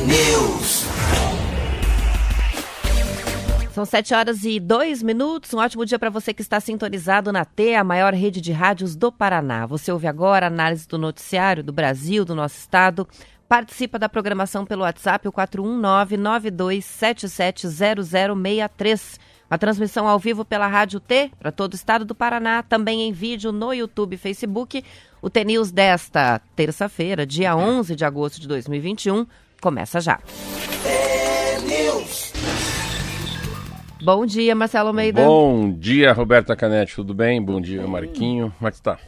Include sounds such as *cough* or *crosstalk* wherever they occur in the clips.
T-News. São 7 horas e 2 minutos. Um ótimo dia para você que está sintonizado na T, a maior rede de rádios do Paraná. Você ouve agora a análise do noticiário do Brasil, do nosso estado. Participa da programação pelo WhatsApp, o 419-92770063. Uma transmissão ao vivo pela Rádio T, para todo o estado do Paraná, também em vídeo no YouTube e Facebook. O T-News desta terça-feira, dia 11 de agosto de 2021, começa já. Bom dia, Marcelo Almeida. Bom dia, Roberta Canete, tudo bem? Bom dia, Marquinho. Como é que está?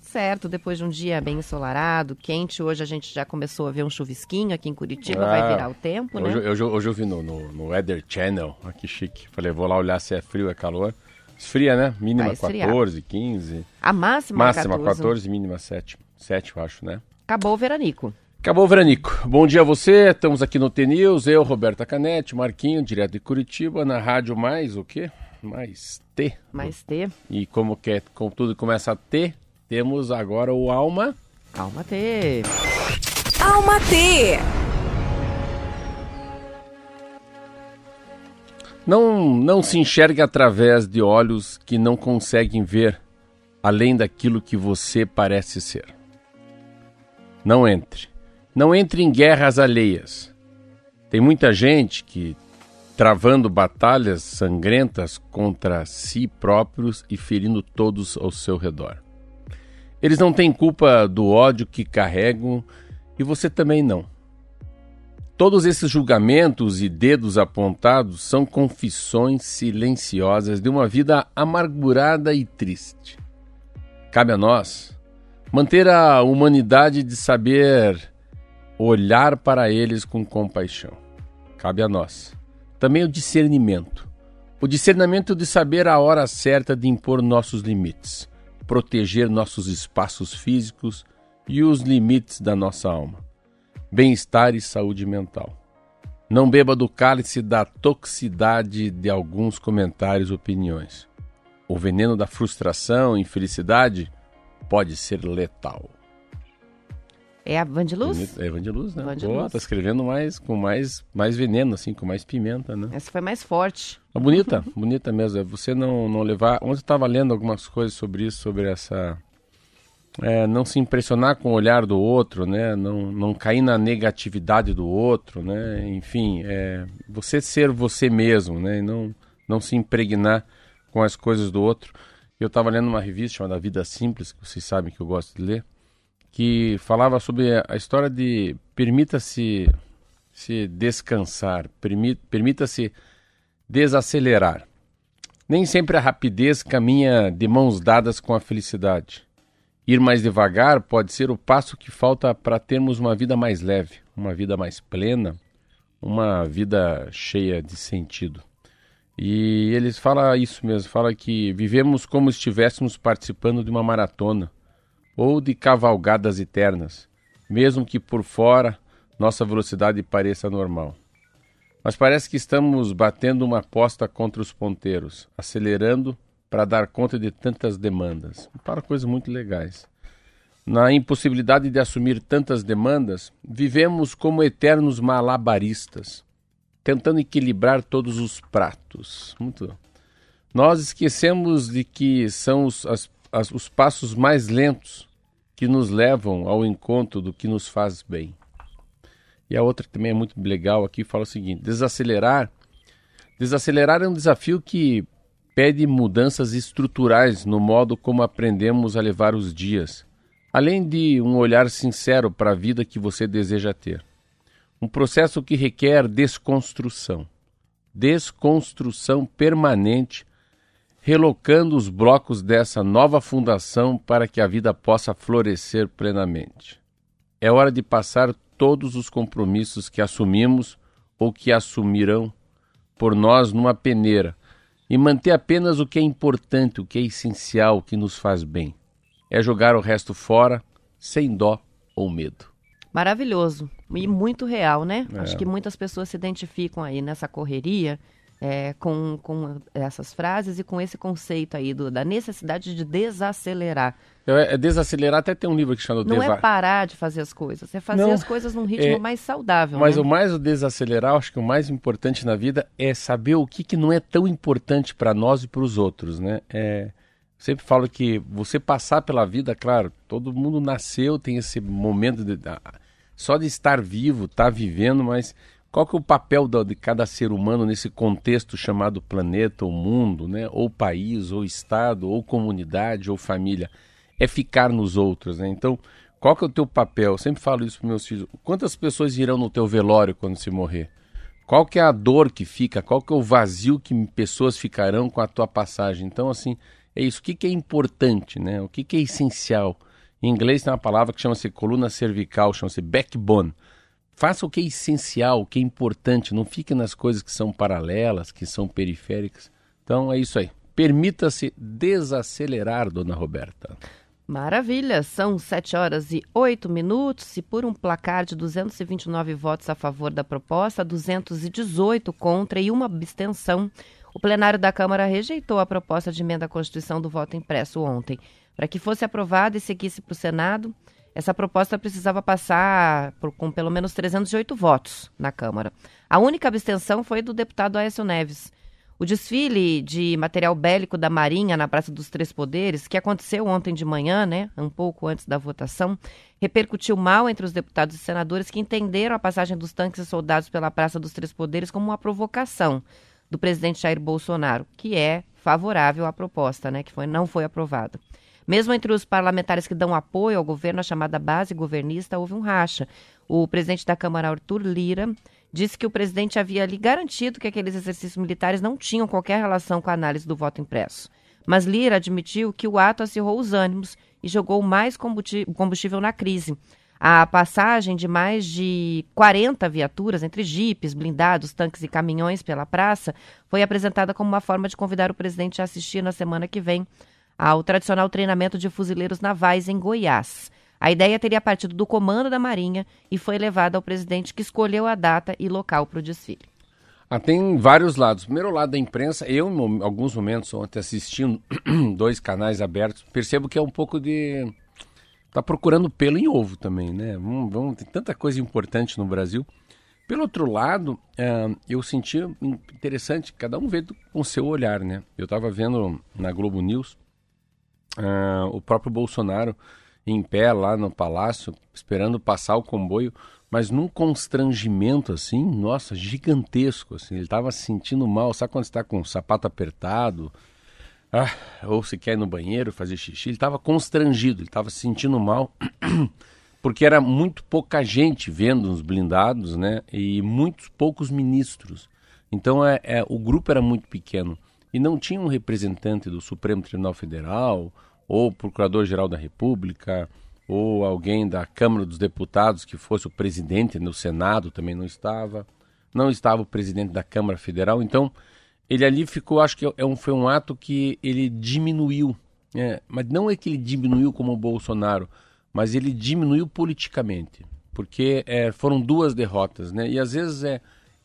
Certo, depois de um dia bem ensolarado, quente, hoje a gente já começou a ver um chuvisquinho aqui em Curitiba, Ah, vai virar o tempo, né? Hoje, hoje, hoje eu vi no, no, no Weather Channel, ah, que chique. Falei, vou lá olhar se é frio, é calor. Esfria, né? Mínima Vai esfriar. 14, 15. A máxima, Máxima 14. 14, mínima 7. 7, eu acho, né? Acabou o veranico. Acabou veranico. Bom dia a você, estamos aqui no T-News, eu, Roberta Canete, Marquinho, direto de Curitiba, na rádio mais o quê? Mais T. Mas ter, E como, que é, como tudo começa a T, temos agora o Alma. calma ter. Alma T. Não, não se enxergue através de olhos que não conseguem ver além daquilo que você parece ser. Não entre. Não entre em guerras alheias. Tem muita gente que travando batalhas sangrentas contra si próprios e ferindo todos ao seu redor. Eles não têm culpa do ódio que carregam e você também não. Todos esses julgamentos e dedos apontados são confissões silenciosas de uma vida amargurada e triste. Cabe a nós manter a humanidade de saber olhar para eles com compaixão. Cabe a nós também o discernimento. O discernimento de saber a hora certa de impor nossos limites, proteger nossos espaços físicos e os limites da nossa alma bem-estar e saúde mental. Não beba do cálice da toxicidade de alguns comentários e opiniões. O veneno da frustração e infelicidade pode ser letal. É a Vandiluz? É Evangeluz, né? Evangeluz. Pô, tá escrevendo mais com mais, mais veneno, assim, com mais pimenta, né? Essa foi mais forte. Ah, bonita, bonita mesmo. É você não, não levar. Ontem eu estava lendo algumas coisas sobre isso, sobre essa. é, não se impressionar com o olhar do outro, né? Não, não cair na negatividade do outro, né? Enfim, é, você ser você mesmo, né? E não, não se impregnar com as coisas do outro. Eu estava lendo uma revista chamada Vida Simples, que vocês sabem que eu gosto de ler, que falava sobre a história de permita-se se descansar, permi- permita-se desacelerar. Nem sempre a rapidez caminha de mãos dadas com a felicidade. Ir mais devagar pode ser o passo que falta para termos uma vida mais leve, uma vida mais plena, uma vida cheia de sentido. E eles falam isso mesmo, fala que vivemos como se estivéssemos participando de uma maratona ou de cavalgadas eternas, mesmo que por fora nossa velocidade pareça normal. Mas parece que estamos batendo uma aposta contra os ponteiros, acelerando para dar conta de tantas demandas. Para coisas muito legais. Na impossibilidade de assumir tantas demandas, vivemos como eternos malabaristas, tentando equilibrar todos os pratos. Muito. Nós esquecemos de que são os, as- as- os passos mais lentos que nos levam ao encontro do que nos faz bem. E a outra também é muito legal aqui fala o seguinte: desacelerar. Desacelerar é um desafio que pede mudanças estruturais no modo como aprendemos a levar os dias, além de um olhar sincero para a vida que você deseja ter. Um processo que requer desconstrução. Desconstrução permanente relocando os blocos dessa nova fundação para que a vida possa florescer plenamente. É hora de passar todos os compromissos que assumimos ou que assumirão por nós numa peneira e manter apenas o que é importante, o que é essencial, o que nos faz bem. É jogar o resto fora sem dó ou medo. Maravilhoso e muito real, né? É. Acho que muitas pessoas se identificam aí nessa correria é, com, com essas frases e com esse conceito aí do, da necessidade de desacelerar. É, é desacelerar, até tem um livro que chama Não Deva... é parar de fazer as coisas, é fazer Não, as coisas num ritmo é- mais saudável. Mas né? o mais o desacelerar, acho que o mais importante na vida é saber o que, que não é tão importante para nós e para os outros, né? É, sempre falo que você passar pela vida, claro, todo mundo nasceu, tem esse momento de, só de estar vivo, estar vivendo, mas qual que é o papel de cada ser humano nesse contexto chamado planeta, ou mundo, né? Ou país, ou estado, ou comunidade, ou família? É ficar nos outros, né? Então, qual que é o teu papel? Eu sempre falo isso para meus filhos. Quantas pessoas irão no teu velório quando se morrer? Qual que é a dor que fica? Qual que é o vazio que pessoas ficarão com a tua passagem? Então, assim, é isso. O que, que é importante, né? O que, que é essencial? Em inglês tem uma palavra que chama-se coluna cervical, chama-se backbone. Faça o que é essencial, o que é importante. Não fique nas coisas que são paralelas, que são periféricas. Então, é isso aí. Permita-se desacelerar, dona Roberta. Maravilha, são 7 horas e 8 minutos e por um placar de 229 votos a favor da proposta, 218 contra e uma abstenção, o plenário da Câmara rejeitou a proposta de emenda à Constituição do voto impresso ontem. Para que fosse aprovada e seguisse para o Senado, essa proposta precisava passar por- com pelo menos 308 votos na Câmara. A única abstenção foi do deputado Aécio Neves. O desfile de material bélico da Marinha na Praça dos Três Poderes, que aconteceu ontem de manhã, né, um pouco antes da votação, repercutiu mal entre os deputados e senadores que entenderam a passagem dos tanques e soldados pela Praça dos Três Poderes como uma provocação do presidente Jair Bolsonaro, que é favorável à proposta, né, que foi, não foi aprovada. Mesmo entre os parlamentares que dão apoio ao governo, a chamada base governista, houve um racha. O presidente da Câmara, Arthur Lira, disse que o presidente havia lhe garantido que aqueles exercícios militares não tinham qualquer relação com a análise do voto impresso. Mas Lira admitiu que o ato acirrou os ânimos e jogou mais combustível na crise. A passagem de mais de 40 viaturas, entre jipes, blindados, tanques e caminhões pela praça, foi apresentada como uma forma de convidar o presidente a assistir na semana que vem ao tradicional treinamento de fuzileiros navais em Goiás. A ideia teria partido do comando da Marinha e foi levada ao presidente que escolheu a data e local para o desfile. Ah, tem vários lados. Primeiro lado da imprensa, eu em alguns momentos ontem assistindo *clears throat* dois canais abertos, percebo que é um pouco de tá procurando pelo em ovo também, né? Vamos, vamos- tem tanta coisa importante no Brasil. Pelo outro lado, eh, eu senti interessante, cada um vê com o seu olhar, né? Eu estava vendo na Globo News ah, o próprio Bolsonaro em pé lá no palácio, esperando passar o comboio, mas num constrangimento assim, nossa, gigantesco, assim, ele estava se sentindo mal, sabe quando está com o sapato apertado, ah, ou se quer ir no banheiro fazer xixi, ele estava constrangido, ele estava se sentindo mal, *clears throat* porque era muito pouca gente vendo os blindados, né, e muitos poucos ministros, então é, é, o grupo era muito pequeno, e não tinha um representante do Supremo Tribunal Federal, ou Procurador-Geral da República, ou alguém da Câmara dos Deputados que fosse o presidente no Senado também não estava, não estava o presidente da Câmara Federal, então ele ali ficou, acho que é um, foi um ato que ele diminuiu, é, mas não é que ele diminuiu como o Bolsonaro, mas ele diminuiu politicamente, porque é, foram duas derrotas, né? E às vezes é,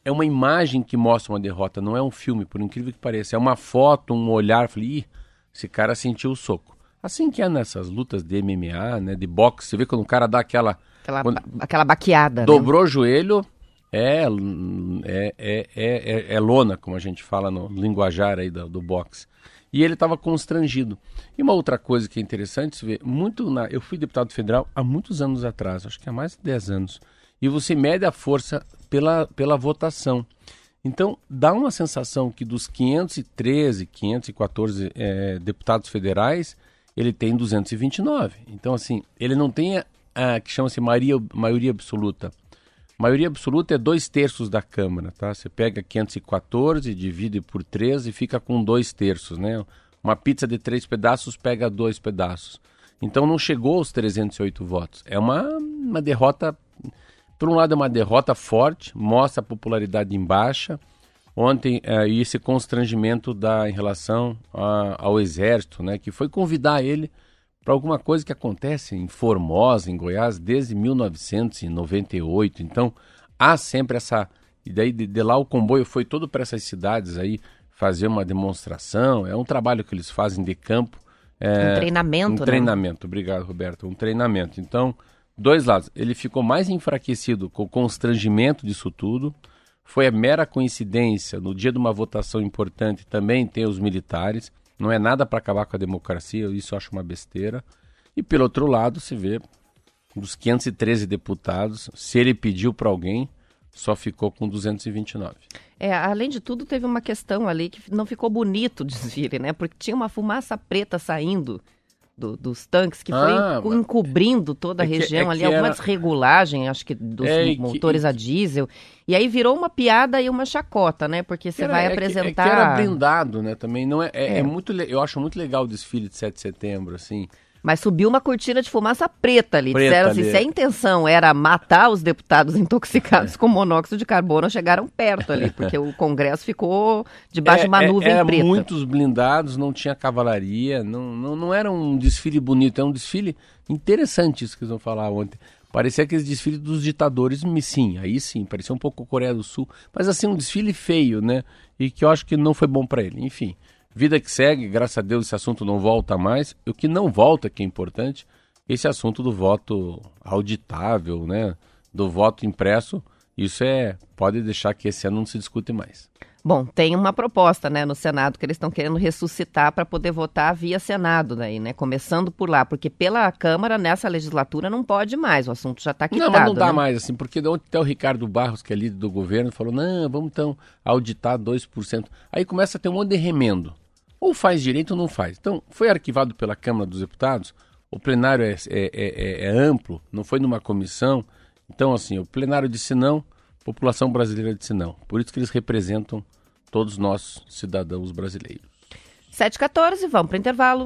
é uma imagem que mostra uma derrota, não é um filme, por incrível que pareça, é uma foto, um olhar, falei, Ih, esse cara sentiu o soco. Assim que é nessas lutas de MMA, né, de boxe, você vê quando o cara dá aquela Aquela, Quando- aquela baqueada. né? Dobrou o joelho, é, é, é, é, é, é lona, como a gente fala no linguajar aí do, do boxe. E ele estava constrangido. E uma outra coisa que é interessante se ver, muito na, eu fui deputado federal há muitos anos atrás, acho que há mais de 10 anos. E você mede a força pela, pela votação. Então, dá uma sensação que dos 513, 514 eh, deputados federais, ele tem 229. Então, assim, ele não tem a, a que chama-se maioria, maioria absoluta. Maioria absoluta é dois terços da Câmara, tá? Você pega 514, divide por 13 e fica com dois terços, né? Uma pizza de três pedaços pega dois pedaços. Então não chegou aos 308 votos. É uma, uma derrota. Por um lado, é uma derrota forte, mostra a popularidade em baixa. Ontem, é, esse constrangimento da, em relação a, ao Exército, né, que foi convidar ele para alguma coisa que acontece em Formosa, em Goiás, desde 1998. Então, há sempre essa. E daí de, de lá o comboio foi todo para essas cidades aí fazer uma demonstração. É um trabalho que eles fazem de campo é, um treinamento, Um né? treinamento, obrigado, Roberto. Um treinamento. Então, dois lados. Ele ficou mais enfraquecido com o constrangimento disso tudo. Foi a mera coincidência, no dia de uma votação importante, também tem os militares. Não é nada para acabar com a democracia, isso eu acho uma besteira. E pelo outro lado, se vê dos 513 deputados, se ele pediu para alguém, só ficou com 229. É, além de tudo, teve uma questão ali que não ficou bonito o desfile, né? Porque tinha uma fumaça preta saindo do, dos tanques que Ah, foi encobrindo toda a é que- região é ali, que alguma era- desregulagem, acho que dos É, e que- motores a diesel. E aí virou uma piada e uma chacota, né? Porque você vai é que- apresentar. É que, era blindado, né? Também não é, é, É. é muito, eu acho muito legal o desfile de 7 de setembro, assim. Mas subiu uma cortina de fumaça preta ali. Preta Disseram assim, ali. se a intenção era matar os deputados *laughs* intoxicados com monóxido de carbono, chegaram perto ali, porque o Congresso ficou debaixo de uma É, é, nuvem era preta. muitos blindados, não tinha cavalaria, não, não, não era um desfile bonito, é um desfile interessante isso que eles vão falar ontem. Parecia aqueles desfiles dos ditadores, sim, aí sim, parecia um pouco Coreia do Sul, mas assim, um desfile feio, né? E que eu acho que não foi bom para ele. Enfim, vida que segue, graças a Deus esse assunto não volta mais. O que não volta, que é importante, esse assunto do voto auditável, né? Do voto impresso, isso é, pode deixar que esse ano não se discute mais. Bom, tem uma proposta, né, no Senado que eles estão querendo ressuscitar para poder votar via Senado daí, né? Começando por lá, porque pela Câmara nessa legislatura não pode mais, o assunto já está quitado. Não, mas não dá né? mais, assim, porque ontem até o Ricardo Barros, que é líder do governo, falou, não, vamos então auditar 2%. Aí começa a ter um monte de remendo. Ou faz direito ou não faz. Então, foi arquivado pela Câmara dos Deputados, o plenário é, é- é- é amplo, não foi numa comissão. Então, assim, o plenário disse não, a população brasileira disse não. Por isso que eles representam todos nós, cidadãos brasileiros. 7h14, vamos para intervalo.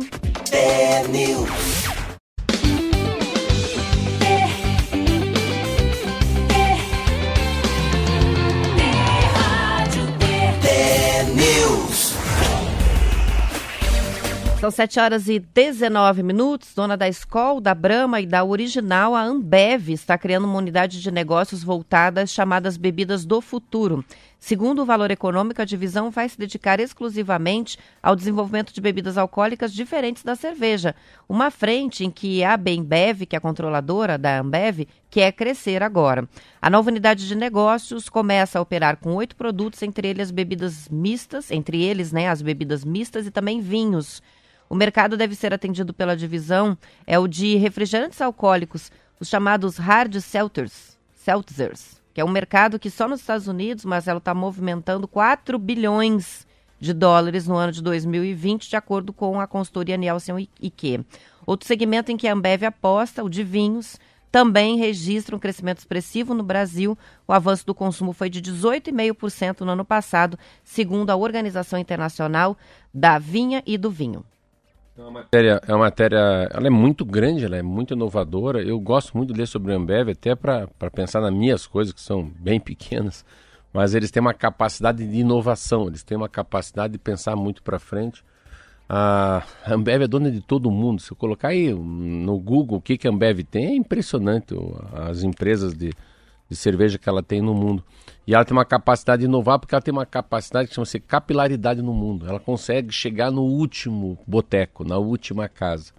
São 7 horas e 19 minutos. Dona da Escol, da Brahma e da Original, a Ambev está criando uma unidade de negócios voltada às chamadas bebidas do futuro. Segundo o valor econômico, a divisão vai se dedicar exclusivamente ao desenvolvimento de bebidas alcoólicas diferentes da cerveja. Uma frente em que a Bembev, que é a controladora da Ambev, quer crescer agora. A nova unidade de negócios começa a operar com oito produtos, entre eles as bebidas mistas, entre eles, né, as bebidas mistas e também vinhos. O mercado deve ser atendido pela divisão é o de refrigerantes alcoólicos, os chamados hard seltzers, seltzers, que é um mercado que só nos Estados Unidos, Marcelo, está movimentando 4 bilhões de dólares no ano de 2020, de acordo com a consultoria Nielsen e IQ. Outro segmento em que a Ambev aposta, o de vinhos, também registra um crescimento expressivo no Brasil. O avanço do consumo foi de 18,5% no ano passado, segundo a Organização Internacional da Vinha e do Vinho. É uma matéria, é uma matéria, ela é muito grande, ela é muito inovadora. Eu gosto muito de ler sobre a Ambev, até para pensar nas minhas coisas, que são bem pequenas. Mas eles têm uma capacidade de inovação, eles têm uma capacidade de pensar muito para frente. A Ambev é dona de todo mundo. Se eu colocar aí no Google o que, que a Ambev tem, é impressionante as empresas de, de cerveja que ela tem no mundo. E ela tem uma capacidade de inovar porque ela tem uma capacidade que chama-se capilaridade no mundo. Ela consegue chegar no último boteco, na última casa,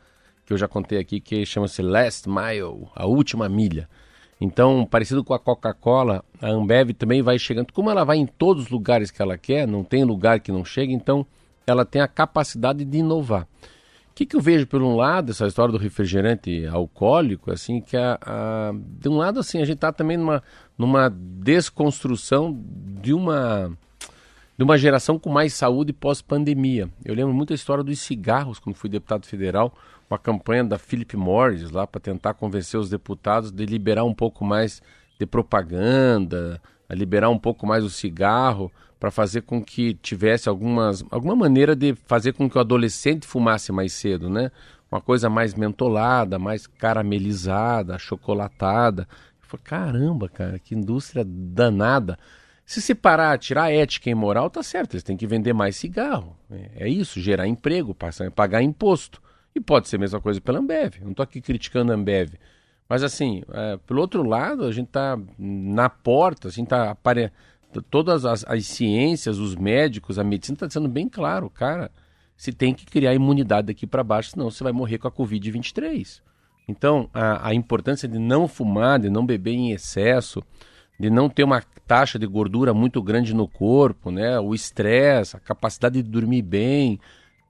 que eu já contei aqui, que chama-se Last Mile, a última milha. Então, parecido com a Coca-Cola, a Ambev também vai chegando. Como ela vai em todos os lugares que ela quer, não tem lugar que não chega, então ela tem a capacidade de inovar. O que, que eu vejo por um lado, essa história do refrigerante alcoólico, assim, que a, a- de um lado assim, a gente está também numa, numa desconstrução de uma de uma geração com mais saúde pós-pandemia. Eu lembro muito a história dos cigarros, quando fui deputado federal, uma campanha da Philip Morris lá para tentar convencer os deputados de liberar um pouco mais de propaganda, liberar um pouco mais o cigarro, para fazer com que tivesse algumas, alguma maneira de fazer com que o adolescente fumasse mais cedo, né? Uma coisa mais mentolada, mais caramelizada, chocolatada. Eu falei, caramba, cara, que indústria danada. Se se parar, tirar ética e moral, tá certo, eles têm que vender mais cigarro. É, é isso, gerar emprego, passar, pagar imposto. E pode ser a mesma coisa pela Ambev. Não estou aqui criticando a Ambev. Mas assim, é, pelo outro lado, a gente está na porta, assim, tá apare todas as, as ciências, os médicos, a medicina está dizendo bem claro, cara, se tem que criar imunidade daqui para baixo, senão você vai morrer com a Covid-23. Então, a, a importância de não fumar, de não beber em excesso, de não ter uma taxa de gordura muito grande no corpo, né? O estresse, a capacidade de dormir bem,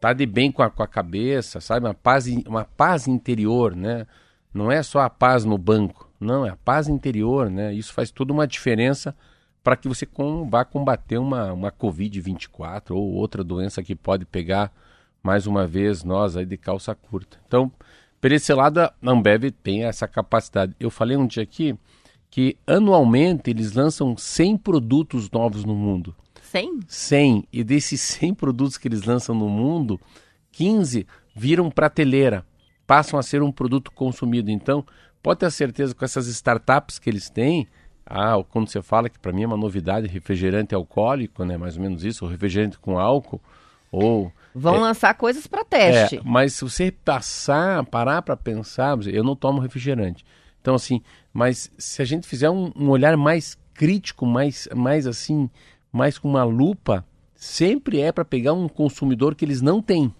tá de bem com a, com a cabeça, sabe? Uma paz, uma paz interior, né? Não é só a paz no banco, não, é a paz interior, né? Isso faz toda uma diferença para que você com, vá combater uma, uma Covid-24 ou outra doença que pode pegar, mais uma vez, nós aí de calça curta. Então, por esse lado, a Ambev tem essa capacidade. Eu falei um dia aqui que anualmente eles lançam 100 produtos novos no mundo. 100? 100. E desses 100 produtos que eles lançam no mundo, 15 viram prateleira, passam a ser um produto consumido. Então, pode ter certeza com essas startups que eles têm, ah, quando você fala que para mim é uma novidade refrigerante alcoólico, né? Mais ou menos isso, ou refrigerante com álcool, ou vão é, lançar coisas para teste. É, mas se você passar, parar para pensar, eu não tomo refrigerante. Então assim, mas se a gente fizer um, um olhar mais crítico, mais, mais assim, mais com uma lupa, sempre é para pegar um consumidor que eles não têm.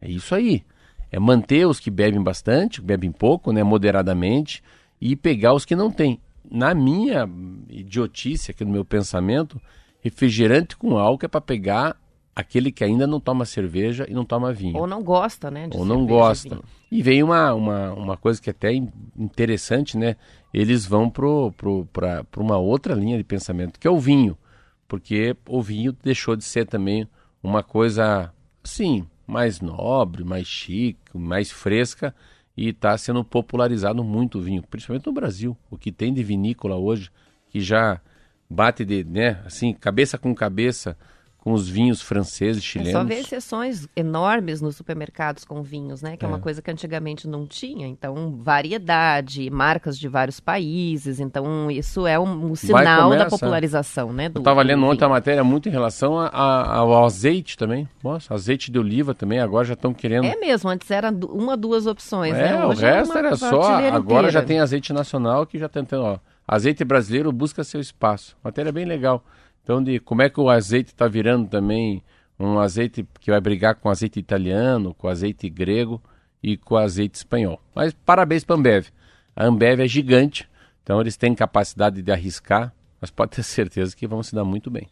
É isso aí. É manter os que bebem bastante, bebem pouco, né, moderadamente, e pegar os que não têm na minha idiotice aqui no meu pensamento, refrigerante com álcool é para pegar aquele que ainda não toma cerveja e não toma vinho. Ou não gosta, né? Ou não gosta. E, e vem uma, uma, uma coisa que é até interessante, né? Eles vão para pro, pro, uma outra linha de pensamento, que é o vinho. Porque o vinho deixou de ser também uma coisa, sim, mais nobre, mais chique, mais fresca e está sendo popularizado muito o vinho, principalmente no Brasil. O que tem de vinícola hoje, que já bate de, né, assim, cabeça com cabeça com os vinhos franceses, chilenos. É só ver exceções enormes nos supermercados com vinhos, né? Que é. é. uma coisa que antigamente não tinha. Então, variedade, marcas de vários países. Então, isso é um, um sinal da popularização, né? Do, Eu estava lendo ontem a matéria muito em relação a, a, ao azeite também. Nossa, azeite de oliva também, agora já estão querendo. É mesmo, antes era uma, duas opções. É, né? o é resto é era só. Agora inteira. já tem azeite nacional que já está tentando, ó. Azeite brasileiro busca seu espaço. Matéria bem legal. Então, de como é que o azeite está virando também um azeite que vai brigar com azeite italiano, com azeite grego e com azeite espanhol. Mas parabéns para a Ambev. A Ambev é gigante, então eles têm capacidade de arriscar, mas pode ter certeza que vão se dar muito bem.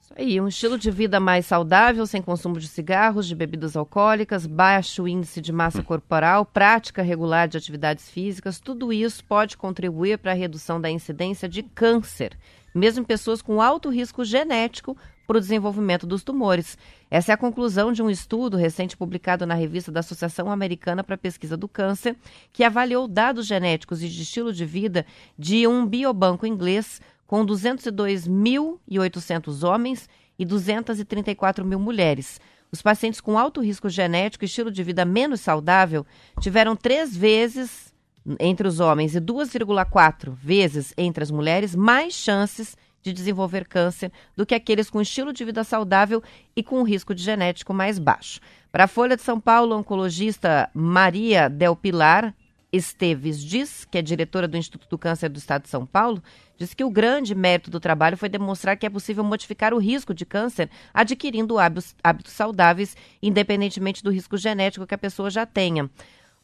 Isso aí, um estilo de vida mais saudável, sem consumo de cigarros, de bebidas alcoólicas, baixo índice de massa hum. corporal, prática regular de atividades físicas, tudo isso pode contribuir para a redução da incidência de câncer mesmo em pessoas com alto risco genético para o desenvolvimento dos tumores. Essa é a conclusão de um estudo recente publicado na revista da Associação Americana para a Pesquisa do Câncer, que avaliou dados genéticos e de estilo de vida de um biobanco inglês com 202.800 homens e 234 mil mulheres. Os pacientes com alto risco genético e estilo de vida menos saudável tiveram três vezes entre os homens e 2,4 vezes entre as mulheres mais chances de desenvolver câncer do que aqueles com estilo de vida saudável e com risco de genético mais baixo. Para a Folha de São Paulo, a oncologista Maria Del Pilar Esteves diz, que é diretora do Instituto do Câncer do Estado de São Paulo, diz que o grande mérito do trabalho foi demonstrar que é possível modificar o risco de câncer adquirindo hábitos saudáveis, independentemente do risco genético que a pessoa já tenha.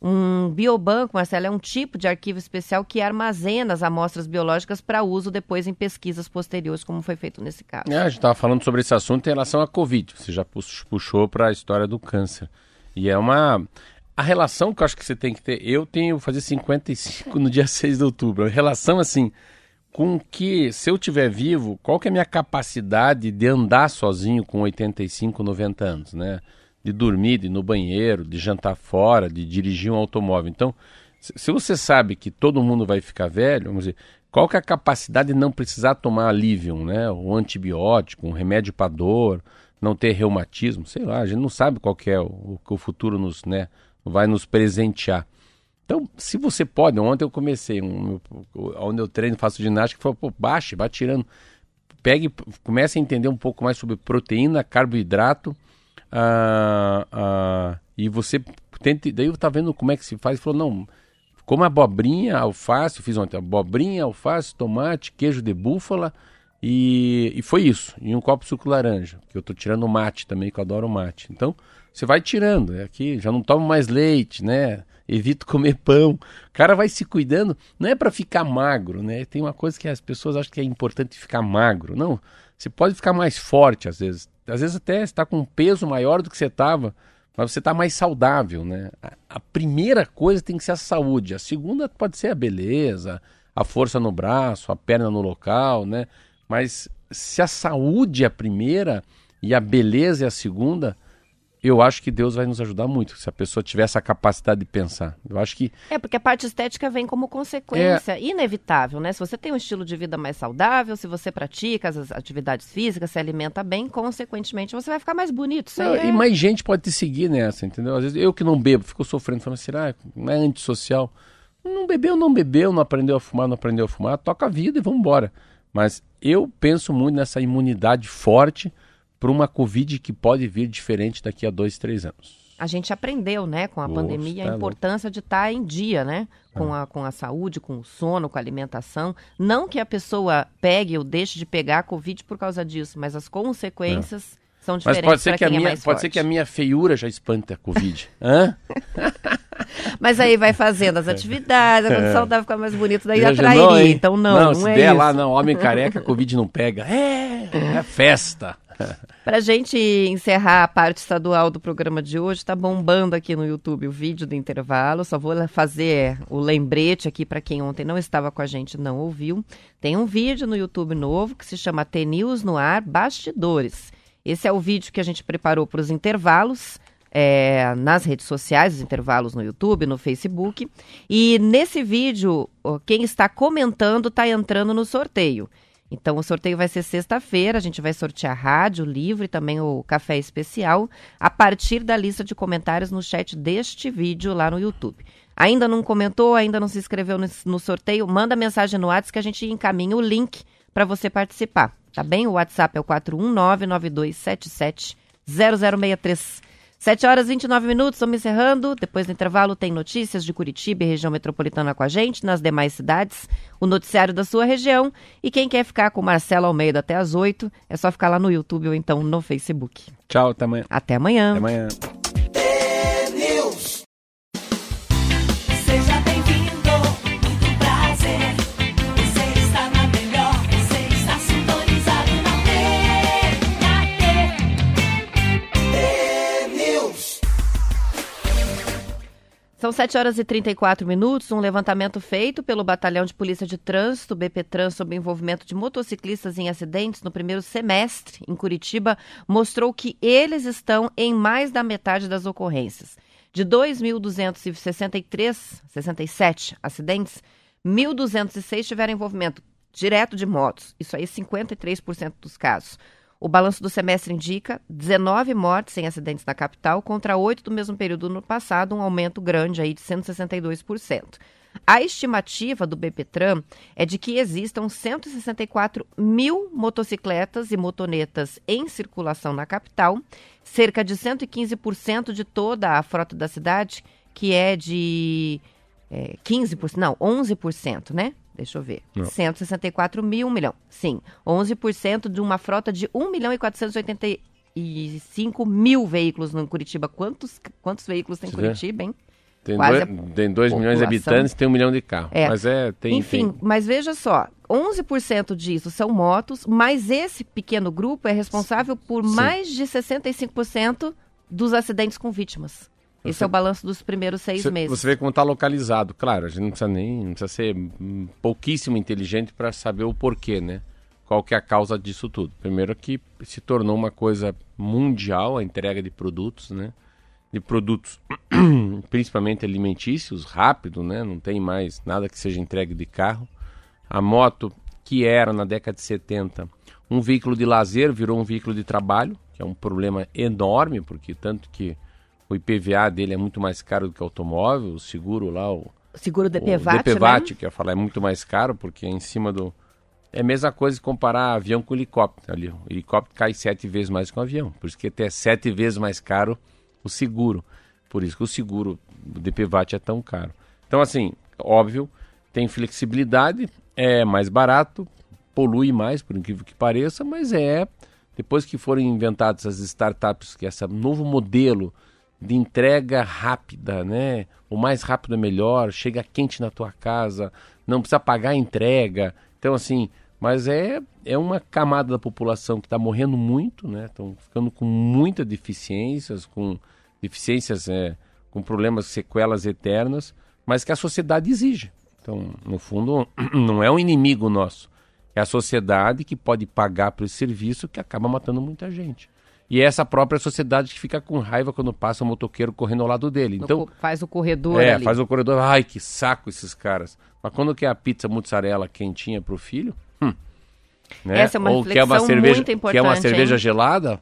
Um biobanco, Marcelo, é um tipo de arquivo especial que armazena as amostras biológicas para uso depois em pesquisas posteriores, como foi feito nesse caso. É, a gente estava falando sobre esse assunto em relação à Covid. Você já puxou para a história do câncer. E é uma. A relação que eu acho que você tem que ter. Eu tenho fazer 55 no dia *laughs* 6 de outubro. A relação assim. Com que, se eu estiver vivo, qual que é a minha capacidade de andar sozinho com 85, 90 anos, né? De dormir, de ir no banheiro, de jantar fora, de dirigir um automóvel. Então, se você sabe que todo mundo vai ficar velho, vamos dizer, qual que é a capacidade de não precisar tomar Livium, né? Um antibiótico, um remédio para dor, não ter reumatismo, sei lá, a gente não sabe qual que é o que o futuro nos, né, vai nos presentear. Então, se você pode, ontem eu comecei, um, onde eu treino, faço ginástica, falou, pô, baixe, vai tirando. Pegue, comece a entender um pouco mais sobre proteína, carboidrato, ah, ah, e você tente, daí eu tá vendo como é que se faz, falou, não, como abobrinha, alface, fiz ontem, abobrinha, alface, tomate, queijo de búfala, e, e foi isso, e um copo de suco laranja, que eu tô tirando mate também, que eu adoro mate. Então, você vai tirando, é aqui, já não tomo mais leite, né? evito comer *laughs* pão. O cara vai se cuidando, não é para ficar magro, né? Tem uma coisa que as pessoas acham que é importante ficar magro. Não, você pode ficar mais forte às vezes. Às vezes até está com um peso maior do que você estava, mas você está mais saudável, né? A, a, primeira coisa tem que ser a saúde. A segunda pode ser a beleza, a força no braço, a perna no local, né? Mas se a saúde é a primeira e a beleza é a segunda, eu acho que Deus vai nos ajudar muito se a pessoa tiver essa capacidade de pensar. Eu acho que é porque a parte estética vem como consequência é... inevitável, né? Se você tem um estilo de vida mais saudável, se você pratica as atividades físicas, se alimenta bem, consequentemente você vai ficar mais bonito. Não, é... E mais gente pode te seguir nessa, entendeu? Às vezes eu que não bebo, fico sofrendo, falando assim, ah, não é antissocial. Não bebeu, não bebeu, não aprendeu a fumar, não aprendeu a fumar, toca a vida e vamos embora. Mas eu penso muito nessa imunidade forte para uma Covid que pode vir diferente daqui a dois, três anos. A gente aprendeu, né, com a pandemia, tá a importância louco. de estar tá em dia, né? Com, ah. a, com a saúde, com o sono, com a alimentação. Não que a pessoa pegue ou deixe de pegar a Covid por causa disso, mas as consequências é. são diferentes. Mas pode ser, que a, é minha, é pode ser que a minha feiura já espante a Covid. *laughs* Hã? Mas aí vai fazendo as atividades, a condição é. ficar mais bonito, daí Já atrairia. Não, então não, não, não se é der isso. lá, não, homem careca, Covid não pega. É, é festa. *laughs* Para gente encerrar a parte estadual do programa de hoje, está bombando aqui no YouTube o vídeo do intervalo. Só vou fazer o lembrete aqui para quem ontem não estava com a gente não ouviu. Tem um vídeo no YouTube novo que se chama T-News no Ar Bastidores. Esse é o vídeo que a gente preparou para os intervalos. É, nas redes sociais, os intervalos no YouTube, no Facebook. E nesse vídeo, quem está comentando está entrando no sorteio. Então, o sorteio vai ser sexta-feira. A gente vai sortear rádio, livro e também o café especial a partir da lista de comentários no chat deste vídeo lá no YouTube. Ainda não comentou, ainda não se inscreveu no, sorteio? Manda mensagem no WhatsApp que a gente encaminha o link para você participar. Tá bem? O WhatsApp é o 419 9277 0063. 7 horas e 29 minutos, estamos encerrando. Depois do intervalo tem notícias de Curitiba e região metropolitana com a gente, nas demais cidades, o noticiário da sua região. E quem quer ficar com Marcelo Almeida até as 8, é só ficar lá no YouTube ou então no Facebook. Tchau, até amanhã. Até amanhã. Até amanhã. São 7 horas e 34 minutos. Um levantamento feito pelo Batalhão de Polícia de Trânsito, BPTran, sobre o envolvimento de motociclistas em acidentes no primeiro semestre em Curitiba, mostrou que eles estão em mais da metade das ocorrências. De 2.263, 67 acidentes, 1.206 tiveram envolvimento direto de motos. Isso aí, 53% dos casos. O balanço do semestre indica 19 mortes em acidentes na capital, contra 8 do mesmo período no passado, um aumento grande aí de 162%. A estimativa do BPTran é de que existam 164 mil motocicletas e motonetas em circulação na capital, cerca de 115% de toda a frota da cidade, que é de é, 15%, não, 11%, né? Deixa eu ver. Não. 164 mil, um milhão. Sim, 11% de uma frota de 1 milhão e 485 mil veículos no Curitiba. Quantos, quantos veículos tem em Curitiba, hein? Tem 2 dois, milhões de habitantes, tem um milhão de carros. É. Mas é, tem, Enfim, tem... mas veja só, 11% disso são motos, mas esse pequeno grupo é responsável por Sim. mais de 65% dos acidentes com vítimas. Esse é o balanço dos primeiros seis você, meses. Você vê como está localizado. Claro, a gente não precisa nem não precisa ser pouquíssimo inteligente para saber o porquê, né? Qual que é a causa disso tudo? Primeiro que se tornou uma coisa mundial a entrega de produtos, né? De produtos *clears throat* principalmente alimentícios, rápido, né? Não tem mais nada que seja entregue de carro. A moto, que era na década de 70 um veículo de lazer, virou um veículo de trabalho, que é um problema enorme, porque tanto que o IPVA dele é muito mais caro do que o automóvel, o seguro lá, o, Seguro DPVAT, o DPVAT, né? que eu ia falar, é muito mais caro, porque é em cima do... É a mesma coisa comparar avião com helicóptero. Ali, o helicóptero cai sete vezes mais que o avião. Por isso que até é sete vezes mais caro o seguro. Por isso que o seguro do DPVAT é tão caro. Então, assim, óbvio, tem flexibilidade, é mais barato, polui mais, por incrível que pareça, mas é depois que forem inventadas as startups, que é esse novo modelo de entrega rápida, né? O mais rápido é melhor, chega quente na tua casa, não precisa pagar a entrega. Então, assim, mas é, é uma camada da população que está morrendo muito, né? Estão ficando com muitas deficiências, com deficiências, é, com problemas, sequelas eternas, mas que a sociedade exige. Então, no fundo, *clears throat* não é um inimigo nosso. É a sociedade que pode pagar por esse serviço que acaba matando muita gente. E é essa própria sociedade que fica com raiva quando passa o motoqueiro correndo ao lado dele. Então, faz o corredor é, ali. faz o corredor. Ai, que saco esses caras. Mas quando quer a pizza mozzarella quentinha pro filho, hum, né? Essa é uma Ou quer uma cerveja, muito quer uma importante, cerveja hein? gelada,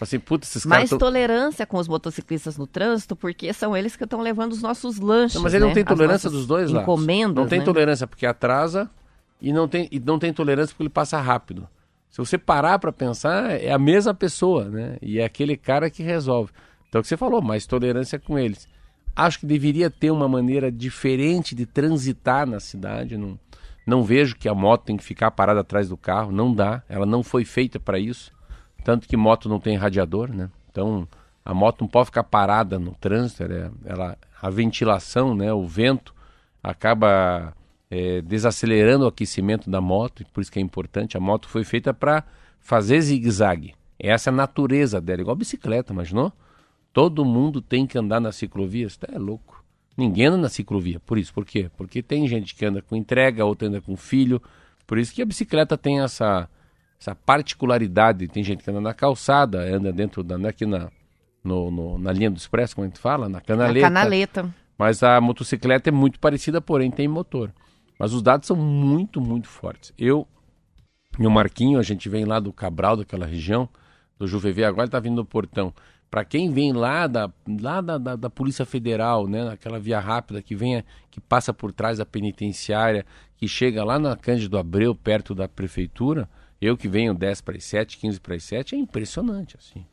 assim, putz, esses caras Mais tão... tolerância com os motociclistas no trânsito, porque são eles que estão levando os nossos lanches. Não, mas ele não né? tem As tolerância dos dois. Encomendas, Não tem né? tolerância porque atrasa e não tem, e não tem tolerância porque ele passa rápido. Se você parar para pensar, é a mesma pessoa, né? E é aquele cara que resolve. Então, o que você falou, mais tolerância com eles. Acho que deveria ter uma maneira diferente de transitar na cidade. Não, não vejo que a moto tem que ficar parada atrás do carro. Não dá. Ela não foi feita para isso. Tanto que moto não tem radiador, né? Então, a moto não pode ficar parada no trânsito. Ela, ela- a ventilação, né? O vento acaba é, desacelerando o aquecimento da moto, e por isso que é importante. A moto foi feita para fazer zigue-zague. Essa é a natureza dela, igual bicicleta, imaginou? Todo mundo tem que andar na ciclovia. Isso é louco. Ninguém anda na ciclovia. Por isso, por quê? Porque tem gente que anda com entrega, outra anda com filho. Por isso que a bicicleta tem essa, essa particularidade. Tem gente que anda na calçada, anda dentro da. anda aqui na, no, no- na linha do expresso, como a gente fala, na Na canaleta. canaleta. Mas a motocicleta é muito parecida, porém tem motor. Mas os dados são muito, muito fortes. Eu e o Marquinho, a gente vem lá do Cabral, daquela região, do JuVV, agora está vindo do Portão. Para quem vem lá da, lá da, da, da Polícia Federal, né, naquela via rápida que vem, que passa por trás da penitenciária, que chega lá na Cândido Abreu, perto da prefeitura, eu que venho 10 para as 7, 15 para as 7, é impressionante, assim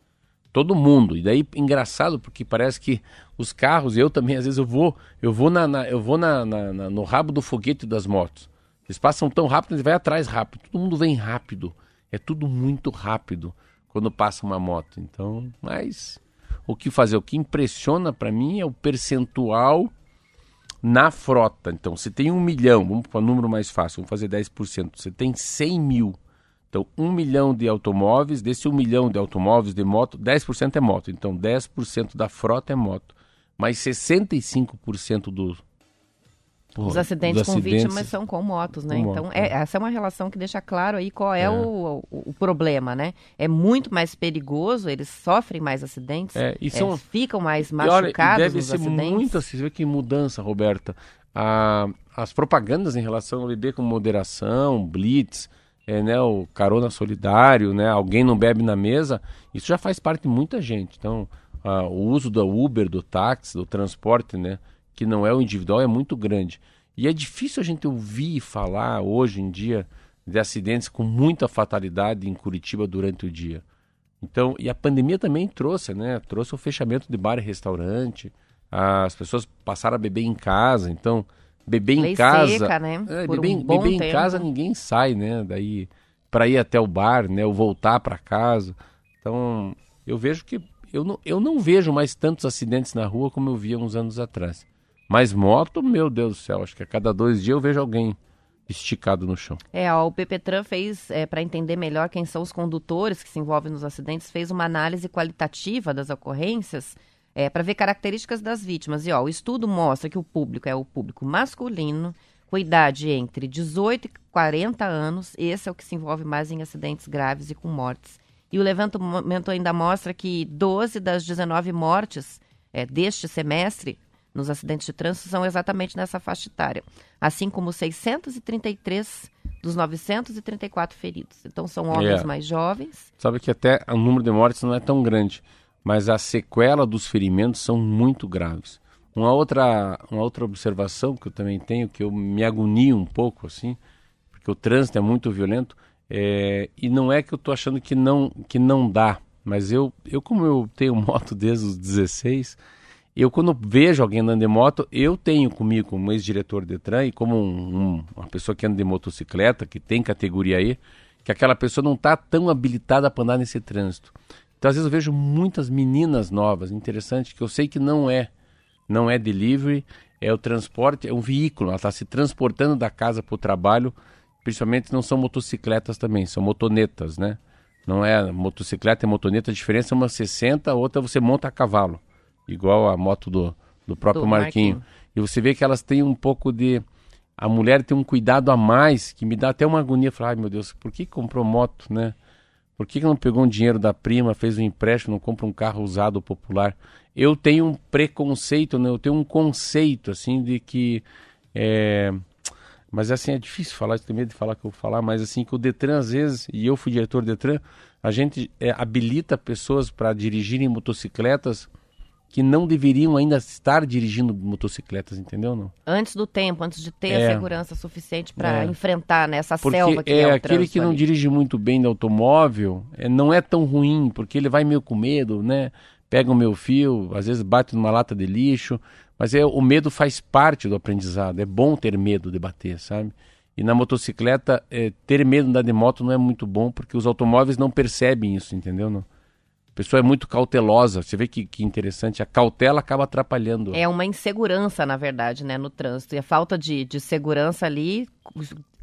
todo mundo. E daí engraçado porque parece que os carros, eu também às vezes eu vou, eu vou na, na- eu vou na, na- na- no rabo do foguete das motos. Eles passam tão rápido, eles vai atrás rápido. Todo mundo vem rápido. É tudo muito rápido quando passa uma moto. Então, mas o que fazer? O que impressiona para mim é o percentual na frota. Então, você tem um milhão, vamos para um número mais fácil, vamos fazer 10%. Você tem 100 mil. Então, um milhão de automóveis, desse um milhão de automóveis de moto, 10% é moto. Então, 10% da frota é moto. Mas 65% do. Pô, Os acidentes dos com acidentes- vítimas são com motos, né? com então, moto, é- é. essa é uma relação que deixa claro aí qual é, É. O, o, o problema, né? É muito mais perigoso, eles sofrem mais acidentes, É, e é, são- ficam mais E olha, e machucados deve nos ser acidentes. muito. Você vê que mudança, Roberta. A- as propagandas em relação ao beber com moderação, blitz, é, né, o carona solidário, né, alguém não bebe na mesa, isso já faz parte de muita gente. Então, o uso do Uber, do táxi, do transporte, né, que não é o individual, é muito grande. E é difícil a gente ouvir falar hoje em dia de acidentes com muita fatalidade em Curitiba durante o dia. Então, e a pandemia também trouxe, né? Trouxe o fechamento de bar e restaurante. As pessoas passaram a beber em casa. Então, beber Lei em casa. seca, né? É, beber um beber em casa ninguém sai, né? Daí para ir até o bar, né? Ou voltar para casa. Então, eu vejo que eu não, eu não vejo mais tantos acidentes na rua como eu via uns anos atrás. Mas moto, meu Deus do céu, acho que a cada dois dias eu vejo alguém esticado no chão. É, ó, o PPTran fez, para entender melhor quem são os condutores que se envolvem nos acidentes, fez uma análise qualitativa das ocorrências para ver características das vítimas. E ó, o estudo mostra que o público é o público masculino, com idade entre 18 e 40 anos, esse é o que se envolve mais em acidentes graves e com mortes. E o levantamento ainda mostra que 12 das 19 mortes é, deste semestre nos acidentes de trânsito são exatamente nessa faixa etária, assim como 633 dos 934 feridos. Então são homens É. mais jovens. Sabe que até o número de mortes não é tão grande, mas a sequela dos ferimentos são muito graves. Uma outra, uma outra observação que eu também tenho, que eu me agonio um pouco, assim, porque o trânsito é muito violento, é, e não é que eu estou achando que não, que não dá, mas eu, eu, como eu tenho *laughs* moto desde os 16, eu quando vejo alguém andando de moto, eu tenho comigo, como ex-diretor de Detran e como um- um- uma pessoa que anda de motocicleta, que tem categoria E, que aquela pessoa não está tão habilitada para andar nesse trânsito. Então, às vezes, eu vejo muitas meninas novas, interessante, que eu sei que não é, não é delivery, é o transporte, é um veículo, ela está se transportando da casa para o trabalho, principalmente não são motocicletas também, são motonetas, né? Não é motocicleta e motoneta, a diferença é uma 60, a outra você monta a cavalo, igual a moto do, do próprio Do Marquinho. Marquinho. E você vê que elas têm um pouco de. A mulher tem um cuidado a mais que me dá até uma agonia. Falar, ai meu Deus, por que comprou moto, né? Por que que não pegou um dinheiro da prima, fez um empréstimo, não compra um carro usado popular? Eu tenho um preconceito, né? Eu tenho um conceito, assim, de que. é, Mas assim, é difícil falar, tenho medo de falar que eu vou falar, mas assim, que o Detran, às vezes, e eu fui diretor do Detran, a gente é, habilita pessoas para dirigirem motocicletas que não deveriam ainda estar dirigindo motocicletas, entendeu? Não? Antes do tempo, antes de ter É. a segurança suficiente para É. enfrentar né, essa Porque selva que é, é, o aquele que não ali. dirige muito bem de automóvel, é, não é tão ruim, porque ele vai meio com medo, né? Pega o meu fio, às vezes bate numa lata de lixo, mas é, o medo faz parte do aprendizado. É bom ter medo de bater, sabe? E na motocicleta, é, ter medo de andar de moto não é muito bom, porque os automóveis não percebem isso, entendeu? Não? A pessoa é muito cautelosa. Você vê que, que interessante. A cautela acaba atrapalhando. É uma insegurança, na verdade, né, no trânsito. E a falta de, de segurança ali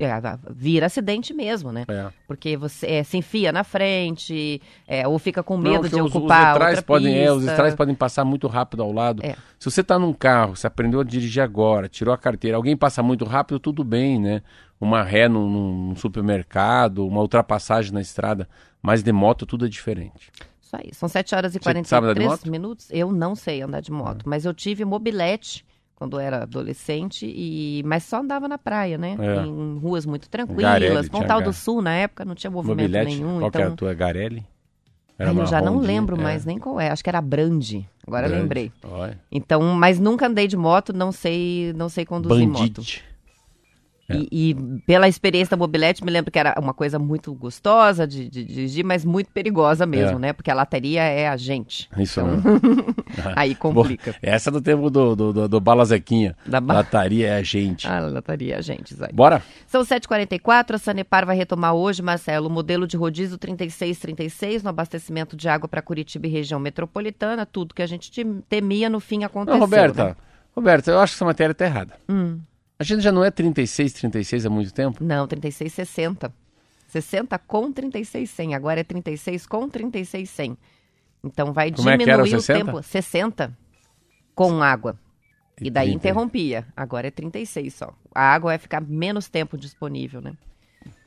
é, vira acidente mesmo, né? É. Porque você é, se enfia na frente, é, ou fica com Não, medo porque de os, ocupar os outra podem, é, os pista. detrás podem passar muito rápido ao lado. É. Se você está num carro, você aprendeu a dirigir agora, tirou a carteira, alguém passa muito rápido, tudo bem, né? Uma ré num, num supermercado, uma ultrapassagem na estrada, mas de moto tudo é diferente. Isso aí. São 7 horas e Você sabe andar de 43 moto? É. minutos. Eu não sei andar de moto, mas eu tive mobilete quando era adolescente, e mas só andava na praia, né? É. Em ruas muito tranquilas. Garelli, Pontal do Sul, na época, não tinha movimento Mobilete, nenhum. qual que era a então, tua? Garelli? Eu já não lembro é. mais nem qual é. Acho que era Brandi. Agora Grande. lembrei. Olha. Então, mas nunca andei de moto, não sei, não sei conduzir moto. É. E, e pela experiência da mobilete, me lembro que era uma coisa muito gostosa de, dirigir, mas muito perigosa mesmo, É. né? Porque a lataria é a gente. Isso Então. *laughs* Aí complica. Essa é do tempo do, do, do, do Bala Zequinha. Da ba- Lataria é a gente. A lataria é a gente, Zé. Bora? São 7h44, a Sanepar vai retomar hoje, Marcelo, o modelo de rodízio 3636 no abastecimento de água para Curitiba e região metropolitana. Tudo que a gente te- temia, no fim aconteceu. Não, Roberta, né? Roberta, eu acho que essa matéria tá errada. Hum. A gente já não é 36, 36 há muito tempo? Não, 3660. 60 com 36,100. Agora é 36 com 36,100. Então vai Como é diminuir era o o 60? tempo. 60 com água. E daí 30. interrompia. Agora é 36 só. A água vai ficar menos tempo disponível, né?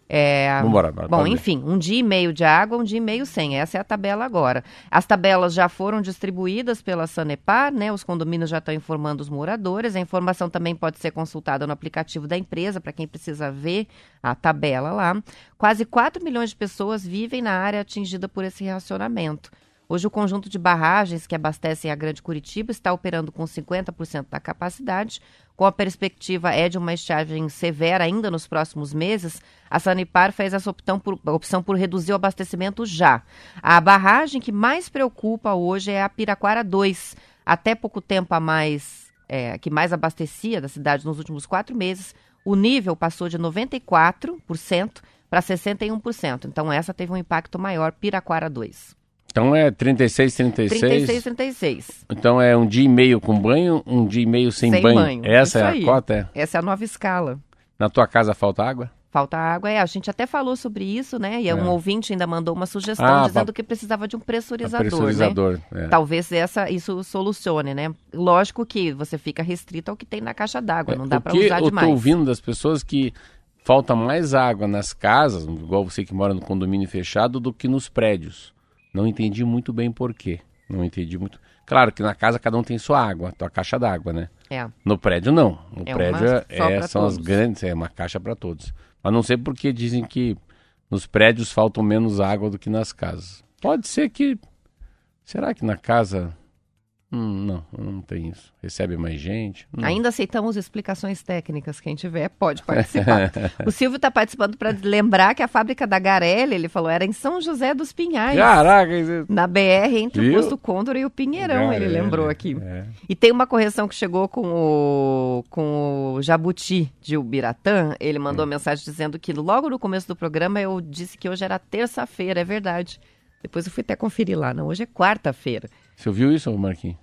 É, Vambora, bora, Bom, enfim, um dia e meio de água, um dia e meio sem. Essa é a tabela agora. As tabelas já foram distribuídas pela Sanepar, né? Os condomínios já estão informando os moradores. A informação também pode ser consultada no aplicativo da empresa, para quem precisa ver a tabela lá. Quase 4 milhões de pessoas vivem na área atingida por esse racionamento. Hoje, o conjunto de barragens que abastecem a Grande Curitiba está operando com 50% da capacidade. Com a perspectiva é de uma estiagem severa ainda nos próximos meses, a Sanipar fez essa opção por, opção por reduzir o abastecimento já. A barragem que mais preocupa hoje é a Piraquara 2. Até pouco tempo a mais, é, que mais abastecia da cidade nos últimos quatro meses, o nível passou de 94% para 61%. Então, essa teve um impacto maior, Piraquara 2. Então é 36, 36. 36, 36. Então é um dia e meio com banho, um dia e meio sem, Sem banho. banho, Essa isso é aí. a cota? É? Essa é a nova escala. Na tua casa falta água? Falta água, é. A gente até falou sobre isso, né? E É. um ouvinte ainda mandou uma sugestão Ah, dizendo pra- que precisava de um pressurizador, pressurizador, né? é. Talvez essa, isso solucione, né? Lógico que você fica restrito ao que tem na caixa d'água, não dá para usar eu demais. tô ouvindo das pessoas que falta mais água nas casas, igual você que mora no condomínio fechado, do que nos prédios. Não entendi muito bem por quê. Não entendi muito. Claro que na casa cada um tem sua água, tua caixa d'água, né? É. No prédio não. No É prédio é, são as todos. grandes, é uma caixa para todos. Mas não sei porque dizem que nos prédios faltam menos água do que nas casas. Pode ser que. Será que na casa. Hum, não, não tem isso. Recebe mais gente. Hum. Ainda aceitamos explicações técnicas. Quem tiver, pode participar. *laughs* o Silvio está participando para lembrar que a fábrica da Garelli, ele falou, era em São José dos Pinhais. Caraca, isso... Na BR, entre Viu? o Posto Condor e o Pinheirão, ele Garelli, lembrou aqui. é. E tem uma correção que chegou com o, com o Jabuti de Ubiratã. Ele Hum. mandou mensagem dizendo que logo no começo do programa eu disse que hoje era terça-feira, é verdade. Depois eu fui até conferir lá, não, hoje é quarta-feira. Você ouviu isso, Marquinhos?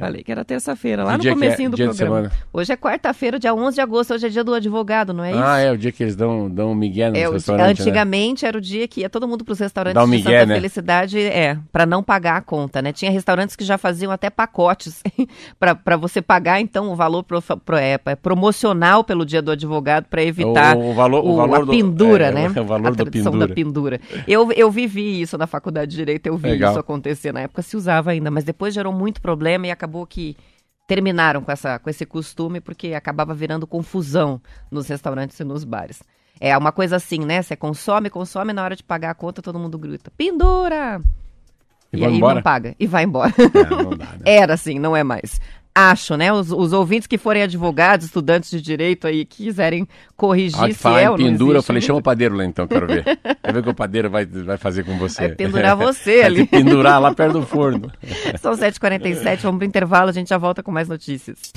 Falei que era terça-feira, lá Que no é? comecinho do Dia de programa. Hoje é quarta-feira, dia 11 de agosto, hoje é dia do advogado, não é isso? Ah, é o dia que eles dão, dão migué nos É, restaurantes, né? antigamente era o dia que ia todo mundo para os restaurantes Dá um de migué, Santa né? Felicidade, é, para não pagar a conta, né? Tinha restaurantes que já faziam até pacotes *laughs* para você pagar, então, o valor pro, pro- é, é promocional pelo dia do advogado para evitar O- o valor- o o- valor a do- pendura, é, né? *laughs* o valor a do tradição pendura. da pendura. Eu, eu vivi isso na faculdade de Direito, eu vi Legal. isso acontecer. Na época se usava ainda, mas depois gerou muito problema e acabou que terminaram com, essa, com esse costume porque acabava virando confusão nos restaurantes e nos bares. É uma coisa assim, né? Você consome, consome, na hora de pagar a conta todo mundo grita, pendura! E E, aí embora? não paga, e vai embora. É, dá, né? *laughs* Era assim, não é mais. Acho, né? Os, os ouvintes que forem advogados, estudantes de direito aí, que quiserem corrigir Ah, que se é em ou não pendura, eu falei, chama o padeiro lá então, quero ver. *laughs* Quero ver o que o padeiro vai, vai fazer com você. Vai pendurar você *laughs* Vai ali. te pendurar lá perto do forno. *laughs* São 7h47, vamos pro intervalo, a gente já volta com mais notícias.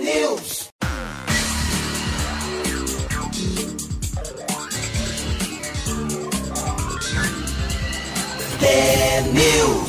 News. News.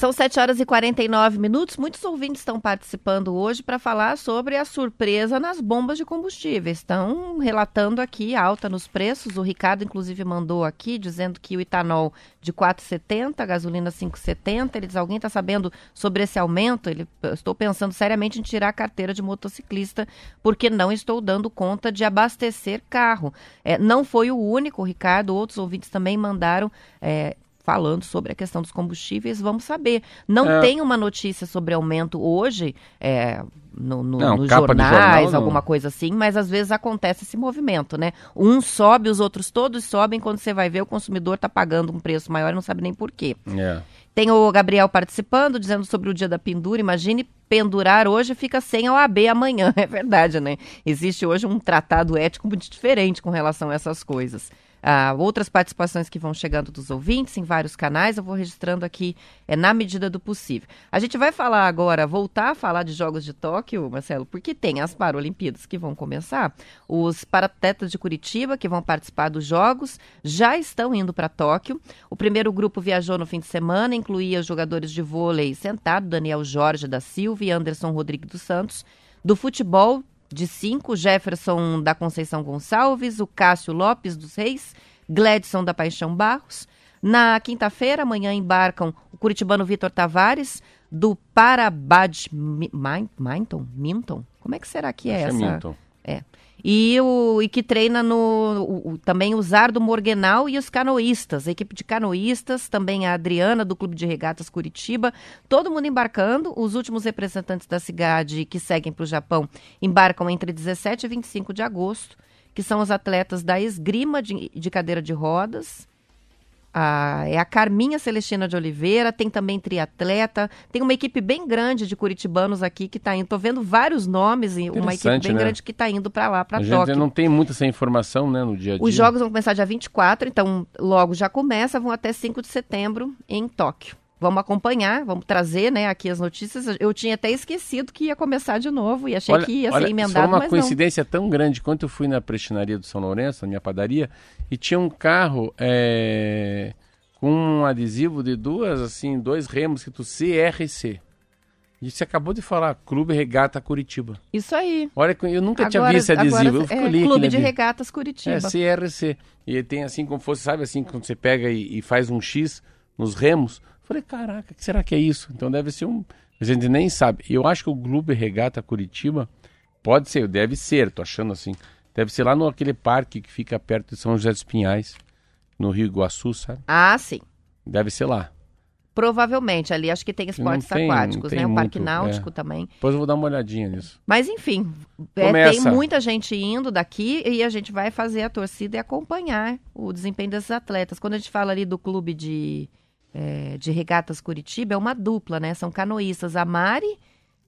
São 7 horas e 49 minutos. Muitos ouvintes estão participando hoje para falar sobre a surpresa nas bombas de combustíveis. Estão relatando aqui alta nos preços. O Ricardo, inclusive, mandou aqui dizendo que o etanol de 4,70, a gasolina 5,70. Ele diz: alguém está sabendo sobre esse aumento? Ele, "Eu estou pensando seriamente em tirar a carteira de motociclista porque não estou dando conta de abastecer carro. É, não foi o único, Ricardo. Outros ouvintes também mandaram. é, falando sobre a questão dos combustíveis, vamos saber. Não É. tem uma notícia sobre aumento hoje é, no, no- Não, nos jornais, jornal, alguma coisa assim, mas às vezes acontece esse movimento, né? Um sobe, os outros todos sobem, quando você vai ver, o consumidor está pagando um preço maior e não sabe nem por quê. É. Tem o Gabriel participando, dizendo sobre o dia da pendura. Imagine pendurar hoje fica sem a OAB amanhã. *laughs* É verdade, né? Existe hoje um tratado ético muito diferente com relação a essas coisas. Ah, outras participações que vão chegando dos ouvintes em vários canais, eu vou registrando aqui é, na medida do possível. A gente vai falar agora, voltar a falar de Jogos de Tóquio, Marcelo, porque tem as Paralimpíadas que vão começar. Os paratetas de Curitiba, que vão participar dos Jogos, já estão indo para Tóquio. O primeiro grupo viajou no fim de semana, incluía os jogadores de vôlei sentado, Daniel Jorge da Silva e Anderson Rodrigues dos Santos. Do futebol, de cinco, Jefferson da Conceição Gonçalves, o Cássio Lopes dos Reis, Gledson da Paixão Barros. Na quinta-feira, amanhã embarcam o curitibano Vitor Tavares, do Parabadminton. Minton? Como é que será que é Acho é essa? Minton. É. E, o, e que treina no o- também o Zardo Morgenal e os canoístas, a equipe de canoístas, também a Adriana do Clube de Regatas Curitiba, todo mundo embarcando. Os últimos representantes da cidade que seguem para o Japão embarcam entre 17 e 25 de agosto, que são os atletas da esgrima de, de cadeira de rodas, a- é a Carminha Celestina de Oliveira, tem também triatleta, tem uma equipe bem grande de curitibanos aqui que está indo. Tô vendo vários nomes e uma equipe bem né? grande que está indo para lá, para Tóquio. não tem muita essa informação, né, no dia a dia. Os jogos vão começar dia 24, então logo já começa, vão até 5 de setembro em Tóquio. Vamos acompanhar, vamos trazer, né, aqui as notícias. Eu tinha até esquecido que ia começar de novo e achei que ia ser emendado, foi uma mas não. coincidência tão grande quanto eu fui na prestinaria do São Lourenço, na minha padaria, e tinha um carro é, com um adesivo de duas, assim, dois remos escrito CRC. E você acabou de falar, Clube Regata Curitiba. Isso aí. Olha, eu nunca tinha Agora- visto esse adesivo. agora, eu fico é, ali Clube de adesivo. Regatas Curitiba. É, CRC. E ele tem assim como fosse, sabe assim, quando você pega e, e faz um X nos remos. Falei, caraca, o que será que é isso? Então deve ser um. A gente nem sabe. Eu acho que o Clube Regata Curitiba pode ser, deve ser, tô achando assim. Deve ser lá no aquele parque que fica perto de São José dos Pinhais, no Rio Iguaçu, sabe? Ah, sim. Deve ser lá. Provavelmente, ali acho que tem esportes tem- aquáticos, né? O Parque muito, Náutico é. também. Depois eu vou dar uma olhadinha nisso. Mas enfim, é, tem muita gente indo daqui e a gente vai fazer a torcida e acompanhar o desempenho desses atletas. Quando a gente fala ali do clube de, é, de regatas Curitiba, é uma dupla, né? São canoístas, a Mari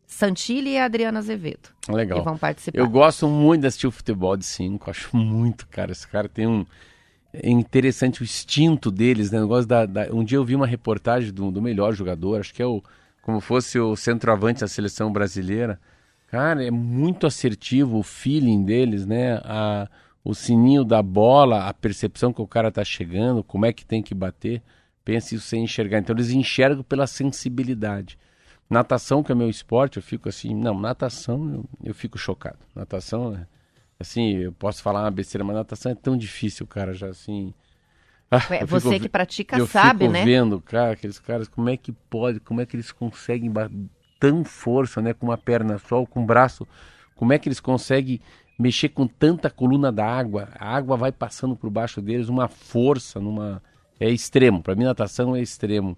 Santilli e a Adriana Azevedo, Legal. que vão participar. Eu gosto muito de assistir o futebol de 5, acho muito, cara. Esse cara tem um. É interessante o instinto deles, né? Gosto da, da- Um dia eu vi uma reportagem do, do melhor jogador, acho que é o. Como fosse o centroavante da seleção brasileira. Cara, é muito assertivo o feeling deles, né? A, o sininho da bola, a percepção que o cara tá chegando, como é que tem que bater. Pense isso sem enxergar. Então eles enxergam pela sensibilidade. Natação, que é meu esporte, eu fico assim, não, natação eu, eu fico chocado. Natação, assim, eu posso falar uma besteira, mas natação é tão difícil, cara, já assim. Ah, É, eu você fico que pratica eu sabe, fico né? vendo, cara, aqueles caras, como é que pode, como é que eles conseguem tão força, né, com uma perna só, ou com um braço, como é que eles conseguem mexer com tanta coluna da água, a água vai passando por baixo deles, uma força, numa é extremo, para mim natação é extremo.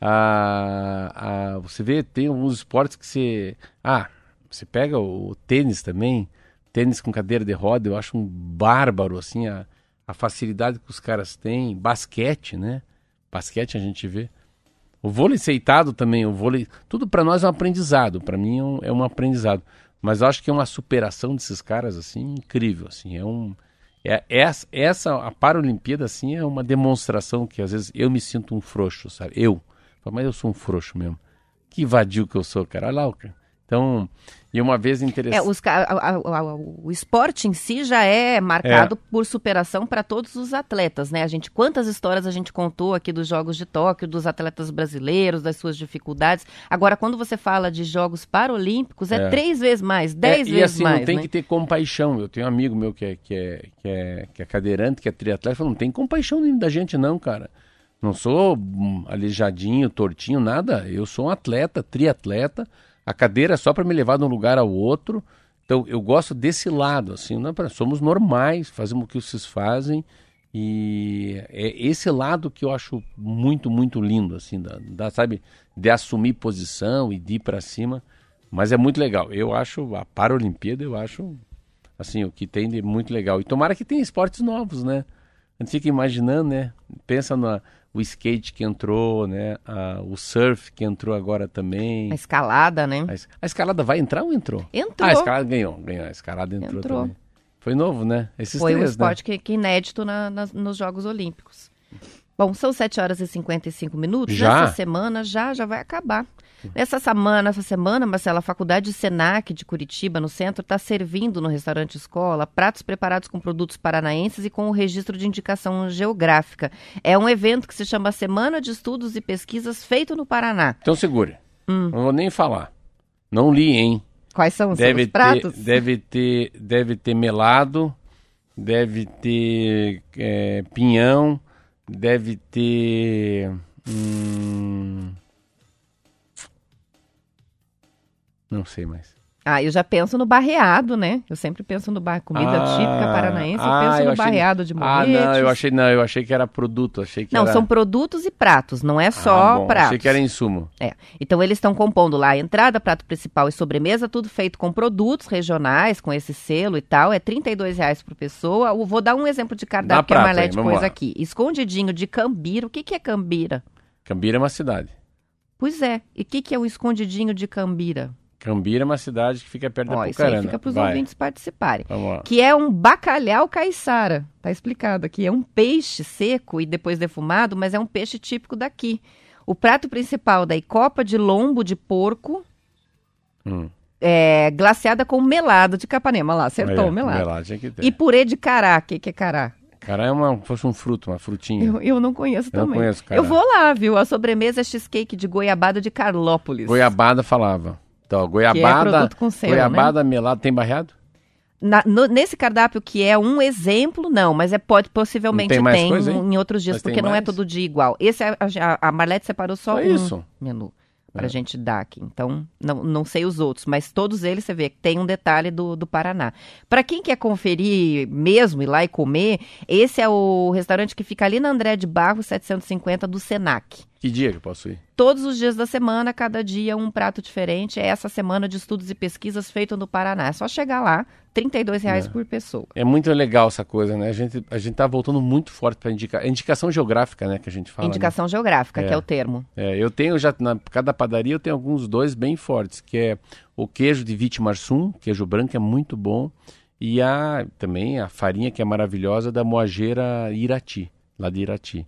Ah, ah, você vê, tem alguns esportes que você, ah, você pega o, tênis também, tênis com cadeira de roda, eu acho um bárbaro assim a, a facilidade que os caras têm, basquete, né? Basquete a gente vê. O vôlei aceitado também, o vôlei, tudo para nós é um aprendizado, para mim é um, é um aprendizado. Mas eu acho que é uma superação desses caras assim incrível, assim, é um é, essa, essa a Paralimpíada assim é uma demonstração que às vezes eu me sinto um frouxo, sabe? Eu, mas eu sou um frouxo mesmo. Que vadio que eu sou, cara. Olha lá, cara. Então, e uma vez interessante. É, os a- a- a- o esporte em si já é marcado por superação para todos os atletas, né? A gente, quantas histórias a gente contou aqui dos Jogos de Tóquio, dos atletas brasileiros, das suas dificuldades. Agora, quando você fala de Jogos Paralímpicos, é, É. três vezes mais, dez É, vezes e assim, mais, não tem né? que ter compaixão. Eu tenho um amigo meu que é, que é, que é, que é cadeirante, que é triatleta, falou, não tem compaixão da gente não, cara. Não sou hum, aleijadinho, tortinho, nada. Eu sou um atleta, triatleta. A cadeira é só para me levar de um lugar ao outro. Então, eu gosto desse lado, assim, não é pra- somos normais, fazemos o que vocês fazem. E é esse lado que eu acho muito, muito lindo, assim, da, da, sabe, de assumir posição e de ir para cima. Mas é muito legal. Eu acho a Paralimpíada, eu acho assim, o que tem de muito legal. E tomara que tenha esportes novos, né? A gente fica imaginando, né? Pensa no o skate que entrou, né? A- o surf que entrou agora também. A escalada, né? A, a escalada vai entrar ou entrou? Entrou. Ah, a escalada ganhou, ganhou. A escalada entrou, Entrou. também. Foi novo, né? Esses Foi um três, esporte que, que inédito na- nas- nos Jogos Olímpicos. Bom, são 7 horas e 55 minutos. Já? Nessa semana já, já vai acabar. Nessa semana, essa semana, Marcela, a Faculdade Senac de Curitiba, no centro, está servindo no restaurante escola pratos preparados com produtos paranaenses e com o registro de indicação geográfica. É um evento que se chama Semana de Estudos e Pesquisas feito no Paraná. Então segure. Hum. Não vou nem falar. Não li, hein? Quais são os Deve seus pratos? ter, deve ter, deve ter melado, deve ter é, pinhão, deve ter. hum, não sei mais. Ah, eu já penso no barreado, né? Eu sempre penso no bar... comida Ah, típica paranaense, eu ah, penso no achei- barreado de Ah, moletes. não, eu achei não, eu achei que era produto, achei que Não, era. são produtos e pratos, não é Ah, só bom, pratos. Achei que era insumo. É. Então eles estão compondo lá a entrada, prato principal e sobremesa, tudo feito com produtos regionais, com esse selo e tal. É 32 reais por pessoa. Eu vou dar um exemplo de Dá cardápio que a prato Marlete pôs lá. aqui. Escondidinho de cambira. O que, que é cambira? Cambira é uma cidade. Pois é. E o que, que é o escondidinho de cambira? Cambira é uma cidade que fica perto Ó, da isso aí fica para os ouvintes participarem. Que é um bacalhau caiçara. Tá explicado aqui. É um peixe seco e depois defumado, mas é um peixe típico daqui. O prato principal daí, copa de lombo de porco, Hum. é, glaciada com melado de capanema. Lá, acertou o melado. melado. E purê de cará. O que, que é cará? Cara, é uma, fosse um fruto, uma frutinha. Eu, eu não conheço Eu não também. conheço cará. eu vou lá, viu? A sobremesa é cheesecake de goiabada de Carlópolis. Goiabada falava. Então, Que é goiabada, produto com selo, né? goiabada melado tem barreado? Na- no- nesse cardápio que é um exemplo, não, mas é pode possivelmente Não tem mais tem coisa, em outros dias, Mas porque não é todo dia igual. Esse a, a, a Marlete separou só, Só um isso? menu. pra É. gente dar aqui. Então, não, não sei os outros, mas todos eles você vê que tem um detalhe do, do Paraná. Pra quem quer conferir mesmo, ir lá e comer, esse é o restaurante que fica ali na André de Barro 750 do Senac. Que dia que eu posso ir? Todos os dias da semana, cada dia um prato diferente. É essa semana de estudos e pesquisas feito no Paraná. É só chegar lá, 32 reais É. por pessoa. É muito legal essa coisa, né? A gente, a gente tá voltando muito forte para indicar. é indicação geográfica, né? Que a gente fala. né? Indicação geográfica, que É. é o termo. É, eu tenho já, na cada padaria eu tenho alguns dois bem fortes, que é o queijo de Vitimarsum, queijo branco é muito bom, e a também a farinha que é maravilhosa da moageira Irati, lá de Irati.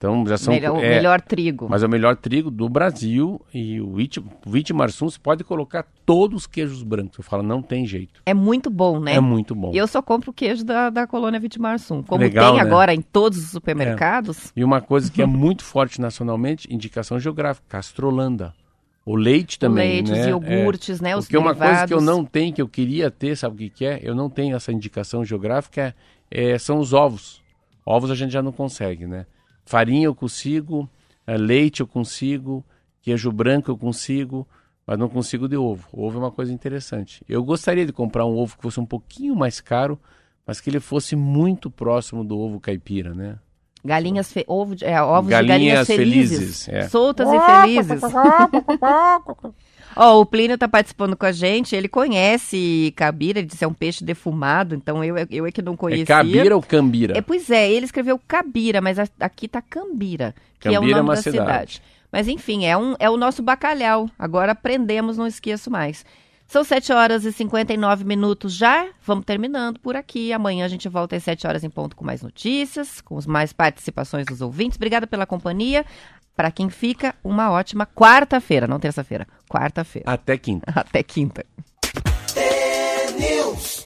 Então já são melhor, o é, melhor trigo. mas é o melhor trigo do Brasil e o o Vitimarsum você pode colocar todos os queijos brancos. Eu falo, não tem jeito. É muito bom, né? É, muito bom. E eu só compro o queijo da, da colônia Vitimarsum. Como Legal, tem né? agora em todos os supermercados, E uma coisa que é *laughs* muito forte nacionalmente, indicação geográfica, castrolanda. O leite também, leite, né? os É. iogurtes, né? Os Porque uma coisa que eu derivados. não tenho, que eu queria ter, sabe o que, que é? Eu não tenho essa indicação geográfica, é, são os ovos. Ovos a gente já não consegue, né? Farinha eu consigo, eh, leite eu consigo, queijo branco eu consigo, mas não consigo de ovo. Ovo é uma coisa interessante. Eu gostaria de comprar um ovo que fosse um pouquinho mais caro, mas que ele fosse muito próximo do ovo caipira, né? Galinhas, fe... ovo de... é, ovos Galinhas de galinhas felizes. felizes, é. Soltas e felizes. Ó, o Plínio tá participando com a gente, ele conhece cabira, ele disse é um peixe defumado, então eu, eu é que não conhecia. É cabira ou cambira? É, pois é, ele escreveu Cabira, mas aqui tá Cambira, que é o Cambira é nome uma da cidade. cidade. Mas enfim, é, um, é o nosso bacalhau. Agora aprendemos, não esqueço mais. São 7 horas e 59 minutos já. Vamos terminando por aqui. Amanhã a gente volta às 7 horas em ponto com mais notícias, com mais participações dos ouvintes. Obrigada pela companhia. Para quem fica, uma ótima quarta-feira, não terça-feira, quarta-feira. Até quinta. Até quinta.